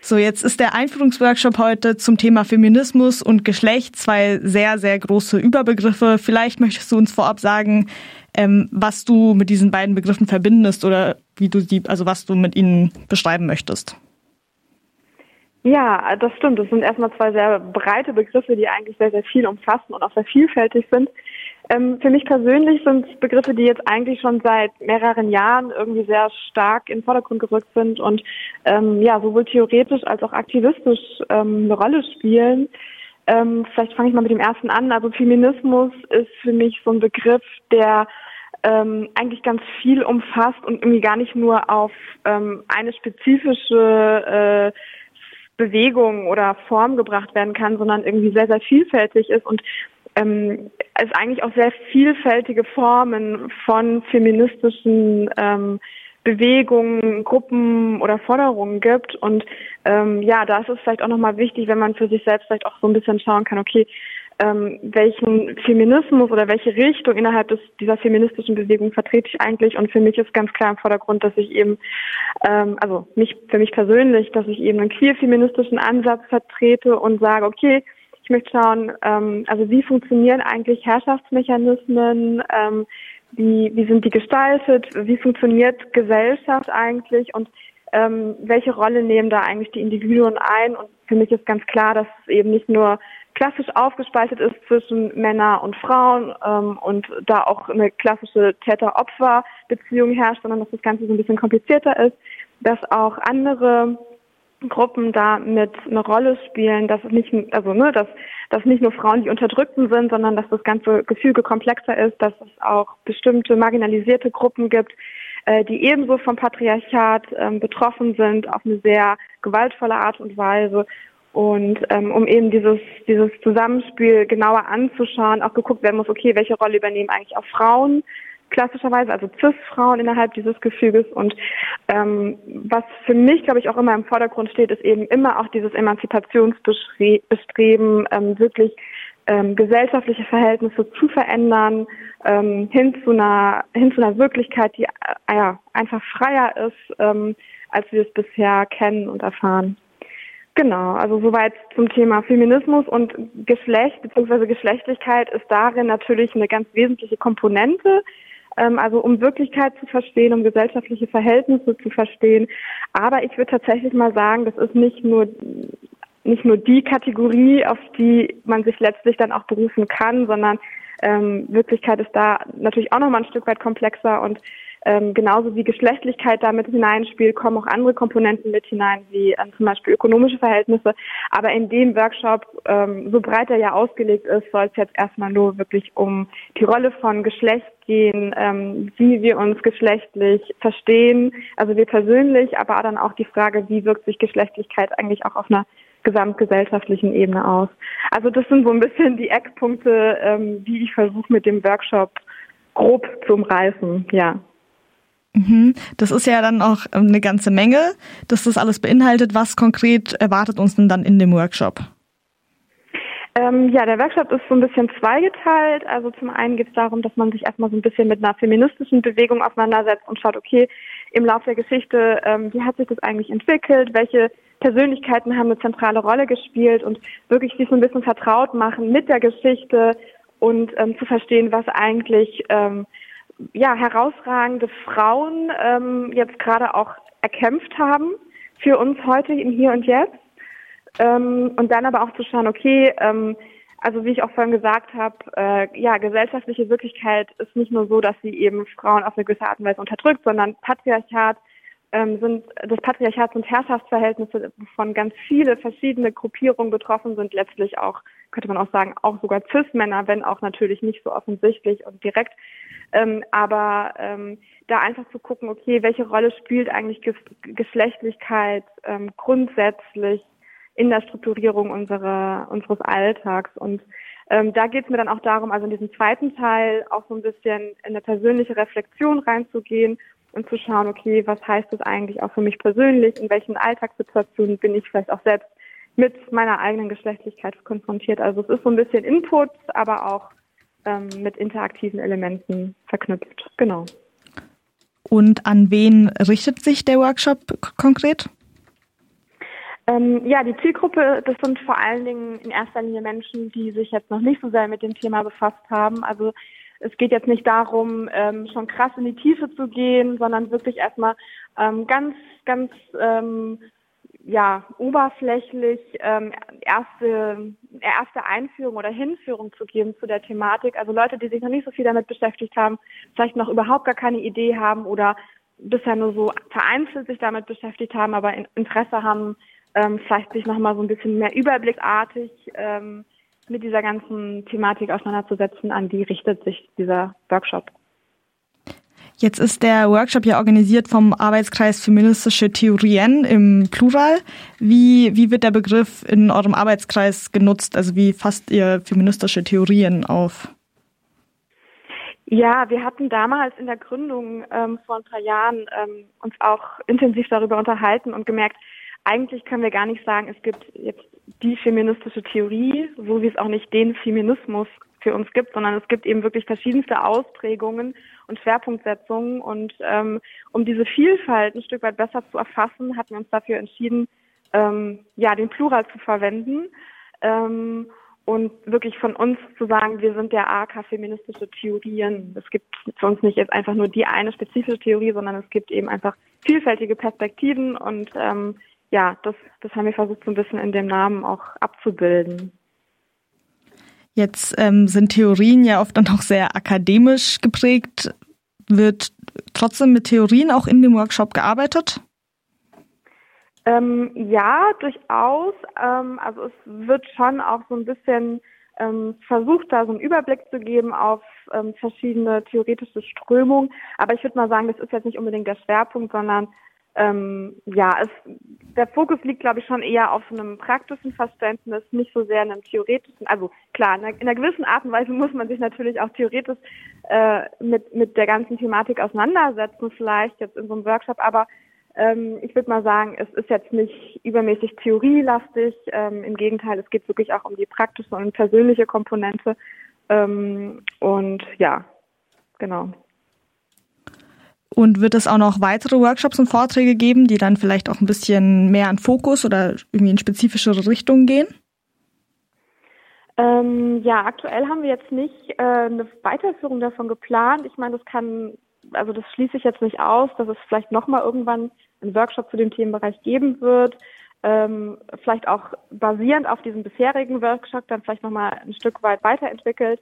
So, jetzt ist der Einführungsworkshop heute zum Thema Feminismus und Geschlecht zwei sehr, sehr große Überbegriffe. Vielleicht möchtest du uns vorab sagen, ähm, was du mit diesen beiden Begriffen verbindest oder wie du die, also was du mit ihnen beschreiben möchtest. Ja, das stimmt. Das sind erstmal zwei sehr breite Begriffe, die eigentlich sehr, sehr viel umfassen und auch sehr vielfältig sind. Ähm, für mich persönlich sind es Begriffe, die jetzt eigentlich schon seit mehreren Jahren irgendwie sehr stark in den Vordergrund gerückt sind und ähm, ja sowohl theoretisch als auch aktivistisch ähm, eine Rolle spielen. Ähm, vielleicht fange ich mal mit dem ersten an. Also Feminismus ist für mich so ein Begriff, der ähm, eigentlich ganz viel umfasst und irgendwie gar nicht nur auf ähm, eine spezifische äh, Bewegung oder Form gebracht werden kann, sondern irgendwie sehr, sehr vielfältig ist und ähm, es eigentlich auch sehr vielfältige Formen von feministischen ähm, Bewegungen, Gruppen oder Forderungen gibt. Und ähm, ja, da ist es vielleicht auch nochmal wichtig, wenn man für sich selbst vielleicht auch so ein bisschen schauen kann, okay, ähm, welchen Feminismus oder welche Richtung innerhalb des, dieser feministischen Bewegung vertrete ich eigentlich. Und für mich ist ganz klar im Vordergrund, dass ich eben, ähm, also nicht für mich persönlich, dass ich eben einen queer-feministischen Ansatz vertrete und sage, okay, ich möchte schauen, ähm, also wie funktionieren eigentlich Herrschaftsmechanismen, ähm, wie, wie sind die gestaltet, wie funktioniert Gesellschaft eigentlich und ähm, welche Rolle nehmen da eigentlich die Individuen ein. Und für mich ist ganz klar, dass es eben nicht nur klassisch aufgespaltet ist zwischen Männer und Frauen ähm, und da auch eine klassische Täter-Opfer-Beziehung herrscht, sondern dass das Ganze so ein bisschen komplizierter ist, dass auch andere Gruppen da mit eine Rolle spielen, dass es nicht, also ne, dass, dass nicht nur Frauen die Unterdrückten sind, sondern dass das ganze Gefüge komplexer ist, dass es auch bestimmte marginalisierte Gruppen gibt, die ebenso vom Patriarchat ähm, betroffen sind, auf eine sehr gewaltvolle Art und Weise. Und ähm, um eben dieses, dieses Zusammenspiel genauer anzuschauen, auch geguckt werden muss, okay, welche Rolle übernehmen eigentlich auch Frauen klassischerweise, also CIS-Frauen innerhalb dieses Gefüges. Und ähm, was für mich, glaube ich, auch immer im Vordergrund steht, ist eben immer auch dieses Emanzipationsbestreben, ähm, wirklich ähm, gesellschaftliche Verhältnisse zu verändern, ähm, hin zu einer hin zu einer Wirklichkeit, die äh, ja einfach freier ist, ähm, als wir es bisher kennen und erfahren. Genau, also soweit zum Thema Feminismus und Geschlecht bzw. Geschlechtlichkeit ist darin natürlich eine ganz wesentliche Komponente, ähm, also um Wirklichkeit zu verstehen, um gesellschaftliche Verhältnisse zu verstehen. Aber ich würde tatsächlich mal sagen, das ist nicht nur nicht nur die Kategorie, auf die man sich letztlich dann auch berufen kann, sondern ähm, Wirklichkeit ist da natürlich auch nochmal ein Stück weit komplexer und ähm, genauso wie Geschlechtlichkeit damit hineinspielt, kommen auch andere Komponenten mit hinein, wie ähm, zum Beispiel ökonomische Verhältnisse. Aber in dem Workshop, ähm, so breit er ja ausgelegt ist, soll es jetzt erstmal nur wirklich um die Rolle von Geschlecht gehen, ähm, wie wir uns geschlechtlich verstehen, also wir persönlich, aber dann auch die Frage, wie wirkt sich Geschlechtlichkeit eigentlich auch auf einer gesamtgesellschaftlichen Ebene aus. Also das sind so ein bisschen die Eckpunkte, ähm, die ich versuche mit dem Workshop grob zu umreißen, ja. Mhm. Das ist ja dann auch ähm, eine ganze Menge, dass das alles beinhaltet. Was konkret erwartet uns denn dann in dem Workshop? Ähm, ja, der Workshop ist so ein bisschen zweigeteilt. Also zum einen geht es darum, dass man sich erstmal so ein bisschen mit einer feministischen Bewegung auseinandersetzt und schaut, okay, im Laufe der Geschichte, ähm, wie hat sich das eigentlich entwickelt? Welche Persönlichkeiten haben eine zentrale Rolle gespielt und wirklich sich so ein bisschen vertraut machen mit der Geschichte und ähm, zu verstehen, was eigentlich ähm, ja, herausragende Frauen ähm, jetzt gerade auch erkämpft haben für uns heute im Hier und Jetzt. Ähm, und dann aber auch zu schauen, okay, ähm, also wie ich auch vorhin gesagt habe, äh, ja, gesellschaftliche Wirklichkeit ist nicht nur so, dass sie eben Frauen auf eine gewisse Art und Weise unterdrückt, sondern Patriarchat ähm, sind das Patriarchat und Herrschaftsverhältnisse, von ganz viele verschiedene Gruppierungen betroffen sind, letztlich auch, könnte man auch sagen, auch sogar Cis-Männer, wenn auch natürlich nicht so offensichtlich und direkt. Ähm, aber ähm, da einfach zu gucken, okay, welche Rolle spielt eigentlich Ge Geschlechtlichkeit ähm, grundsätzlich in der Strukturierung unserer, unseres Alltags und ähm, da geht es mir dann auch darum, also in diesem zweiten Teil auch so ein bisschen in eine persönliche Reflexion reinzugehen und zu schauen, okay, was heißt das eigentlich auch für mich persönlich, in welchen Alltagssituationen bin ich vielleicht auch selbst mit meiner eigenen Geschlechtlichkeit konfrontiert. Also es ist so ein bisschen Input, aber auch ähm, mit interaktiven Elementen verknüpft. Genau. Und an wen richtet sich der Workshop konkret? Ähm, ja, die Zielgruppe, das sind vor allen Dingen in erster Linie Menschen, die sich jetzt noch nicht so sehr mit dem Thema befasst haben. Also es geht jetzt nicht darum, ähm, schon krass in die Tiefe zu gehen, sondern wirklich erstmal ähm, ganz, ganz ähm, ja, oberflächlich ähm, erste, erste Einführung oder Hinführung zu geben zu der Thematik. Also Leute, die sich noch nicht so viel damit beschäftigt haben, vielleicht noch überhaupt gar keine Idee haben oder bisher nur so vereinzelt sich damit beschäftigt haben, aber Interesse haben, ähm, vielleicht sich nochmal so ein bisschen mehr überblickartig ähm, mit dieser ganzen Thematik auseinanderzusetzen, an die richtet sich dieser Workshop. Jetzt ist der Workshop ja organisiert vom Arbeitskreis Feministische Theorien im Plural. Wie, wie wird der Begriff in eurem Arbeitskreis genutzt? Also wie fasst ihr feministische Theorien auf? Ja, wir hatten damals in der Gründung ähm, vor ein paar Jahren ähm, uns auch intensiv darüber unterhalten und gemerkt, eigentlich können wir gar nicht sagen, es gibt jetzt die feministische Theorie, so wie es auch nicht den Feminismus für uns gibt, sondern es gibt eben wirklich verschiedenste Ausprägungen und Schwerpunktsetzungen. Und ähm, um diese Vielfalt ein Stück weit besser zu erfassen, hatten wir uns dafür entschieden, ähm, ja, den Plural zu verwenden. Ähm, und wirklich von uns zu sagen, wir sind der AK feministische Theorien. Es gibt für uns nicht jetzt einfach nur die eine spezifische Theorie, sondern es gibt eben einfach vielfältige Perspektiven und ähm, ja, das, das haben wir versucht so ein bisschen in dem Namen auch abzubilden. Jetzt ähm, sind Theorien ja oft dann auch sehr akademisch geprägt. Wird trotzdem mit Theorien auch in dem Workshop gearbeitet? Ähm, ja, durchaus. Ähm, also es wird schon auch so ein bisschen ähm, versucht, da so einen Überblick zu geben auf ähm, verschiedene theoretische Strömungen. Aber ich würde mal sagen, das ist jetzt nicht unbedingt der Schwerpunkt, sondern ähm, ja, es, der Fokus liegt, glaube ich, schon eher auf einem praktischen Verständnis, nicht so sehr in einem theoretischen. Also klar, in einer, in einer gewissen Art und Weise muss man sich natürlich auch theoretisch äh, mit, mit der ganzen Thematik auseinandersetzen, vielleicht jetzt in so einem Workshop, aber ähm, ich würde mal sagen, es ist jetzt nicht übermäßig theorielastig. Ähm, Im Gegenteil, es geht wirklich auch um die praktische und persönliche Komponente. Ähm, und ja, genau. Und wird es auch noch weitere Workshops und Vorträge geben, die dann vielleicht auch ein bisschen mehr an Fokus oder irgendwie in spezifischere Richtungen gehen? Ähm, ja, aktuell haben wir jetzt nicht äh, eine Weiterführung davon geplant. Ich meine, das kann, also das schließe ich jetzt nicht aus, dass es vielleicht nochmal irgendwann einen Workshop zu dem Themenbereich geben wird. Ähm, vielleicht auch basierend auf diesem bisherigen Workshop dann vielleicht nochmal ein Stück weit weiterentwickelt.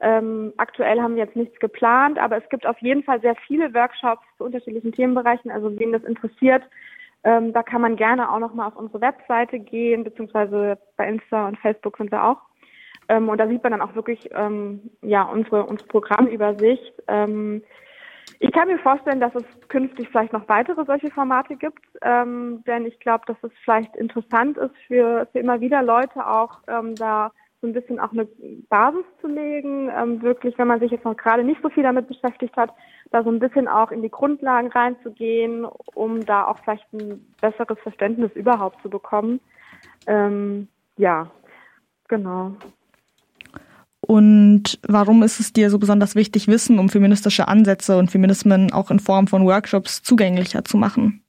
Ähm, aktuell haben wir jetzt nichts geplant, aber es gibt auf jeden Fall sehr viele Workshops zu unterschiedlichen Themenbereichen. Also wen das interessiert, ähm, da kann man gerne auch nochmal auf unsere Webseite gehen, beziehungsweise bei Insta und Facebook sind wir auch. Ähm, und da sieht man dann auch wirklich ähm, ja unsere, unsere Programmübersicht. Ähm, ich kann mir vorstellen, dass es künftig vielleicht noch weitere solche Formate gibt, ähm, denn ich glaube, dass es vielleicht interessant ist für, für immer wieder Leute auch ähm, da so ein bisschen auch eine Basis zu legen, ähm, wirklich, wenn man sich jetzt noch gerade nicht so viel damit beschäftigt hat, da so ein bisschen auch in die Grundlagen reinzugehen, um da auch vielleicht ein besseres Verständnis überhaupt zu bekommen. Ähm, ja, genau. Und warum ist es dir so besonders wichtig, Wissen um feministische Ansätze und Feminismen auch in Form von Workshops zugänglicher zu machen?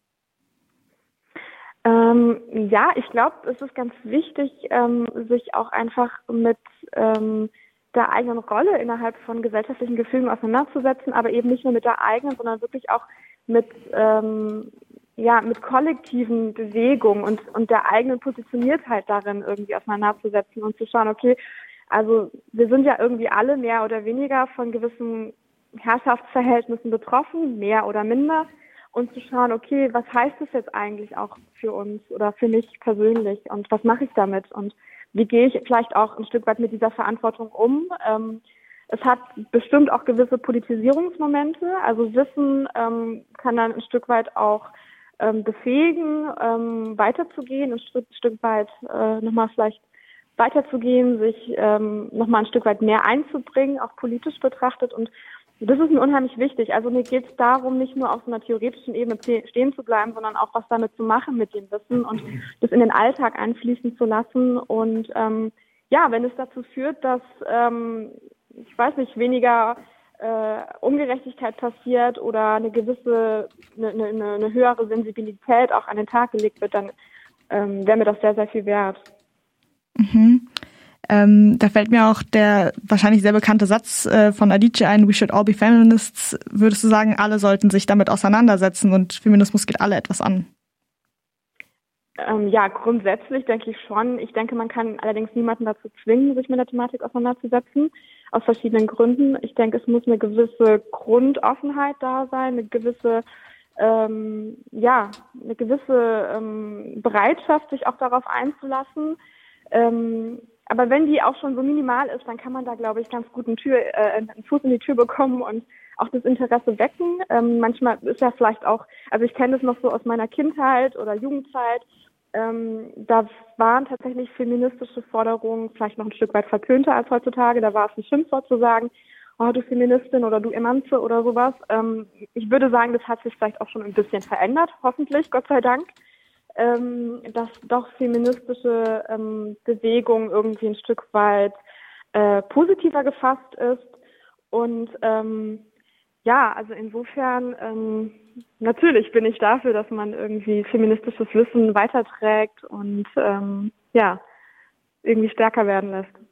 Ähm, ja, ich glaube, es ist ganz wichtig, ähm, sich auch einfach mit ähm, der eigenen Rolle innerhalb von gesellschaftlichen Gefügen auseinanderzusetzen, aber eben nicht nur mit der eigenen, sondern wirklich auch mit ähm, ja mit kollektiven Bewegungen und und der eigenen Positioniertheit darin irgendwie auseinanderzusetzen und zu schauen, okay, also wir sind ja irgendwie alle mehr oder weniger von gewissen Herrschaftsverhältnissen betroffen, mehr oder minder und zu schauen, okay, was heißt das jetzt eigentlich auch für uns oder für mich persönlich und was mache ich damit und wie gehe ich vielleicht auch ein Stück weit mit dieser Verantwortung um. Ähm, es hat bestimmt auch gewisse Politisierungsmomente, also Wissen ähm, kann dann ein Stück weit auch ähm, befähigen, ähm, weiterzugehen, ein Stück, Stück weit äh, nochmal vielleicht weiterzugehen, sich ähm, nochmal ein Stück weit mehr einzubringen, auch politisch betrachtet und das ist mir unheimlich wichtig. Also mir geht es darum, nicht nur auf so einer theoretischen Ebene stehen zu bleiben, sondern auch was damit zu machen mit dem Wissen und das in den Alltag einfließen zu lassen. Und ähm, ja, wenn es dazu führt, dass, ähm, ich weiß nicht, weniger äh, Ungerechtigkeit passiert oder eine gewisse, eine, eine, eine höhere Sensibilität auch an den Tag gelegt wird, dann ähm, wäre mir das sehr, sehr viel wert. Mhm. Ähm, da fällt mir auch der wahrscheinlich sehr bekannte Satz äh, von Adichie ein, we should all be feminists. Würdest du sagen, alle sollten sich damit auseinandersetzen und Feminismus geht alle etwas an? Ähm, ja, grundsätzlich denke ich schon. Ich denke, man kann allerdings niemanden dazu zwingen, sich mit der Thematik auseinanderzusetzen, aus verschiedenen Gründen. Ich denke, es muss eine gewisse Grundoffenheit da sein, eine gewisse ähm, ja, eine gewisse ähm, Bereitschaft, sich auch darauf einzulassen. Ähm, aber wenn die auch schon so minimal ist, dann kann man da, glaube ich, ganz gut einen, Tür, äh, einen Fuß in die Tür bekommen und auch das Interesse wecken. Ähm, manchmal ist ja vielleicht auch, also ich kenne das noch so aus meiner Kindheit oder Jugendzeit, ähm, da waren tatsächlich feministische Forderungen vielleicht noch ein Stück weit verpönter als heutzutage. Da war es ein Schimpfwort zu sagen, oh du Feministin oder du Emanze oder sowas. Ähm, ich würde sagen, das hat sich vielleicht auch schon ein bisschen verändert, hoffentlich, Gott sei Dank ähm, dass doch feministische ähm, Bewegung irgendwie ein Stück weit äh, positiver gefasst ist. Und ähm, ja, also insofern ähm, natürlich bin ich dafür, dass man irgendwie feministisches Wissen weiterträgt und ähm, ja, irgendwie stärker werden lässt.